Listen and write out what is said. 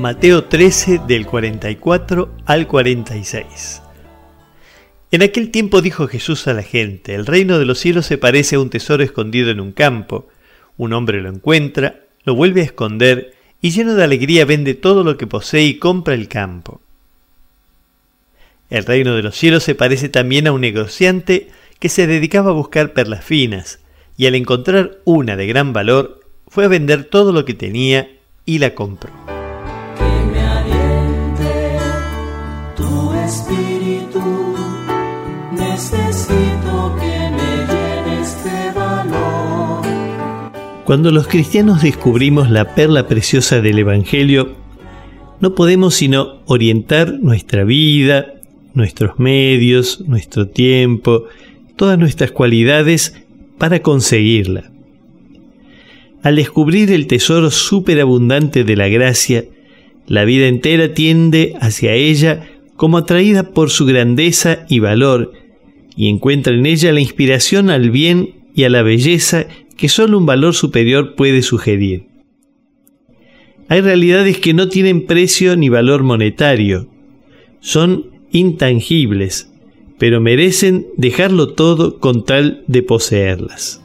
Mateo 13 del 44 al 46. En aquel tiempo dijo Jesús a la gente, el reino de los cielos se parece a un tesoro escondido en un campo. Un hombre lo encuentra, lo vuelve a esconder y lleno de alegría vende todo lo que posee y compra el campo. El reino de los cielos se parece también a un negociante que se dedicaba a buscar perlas finas y al encontrar una de gran valor fue a vender todo lo que tenía y la compró. Cuando los cristianos descubrimos la perla preciosa del Evangelio, no podemos sino orientar nuestra vida, nuestros medios, nuestro tiempo, todas nuestras cualidades para conseguirla. Al descubrir el tesoro superabundante de la gracia, la vida entera tiende hacia ella como atraída por su grandeza y valor, y encuentra en ella la inspiración al bien y a la belleza que solo un valor superior puede sugerir. Hay realidades que no tienen precio ni valor monetario, son intangibles, pero merecen dejarlo todo con tal de poseerlas.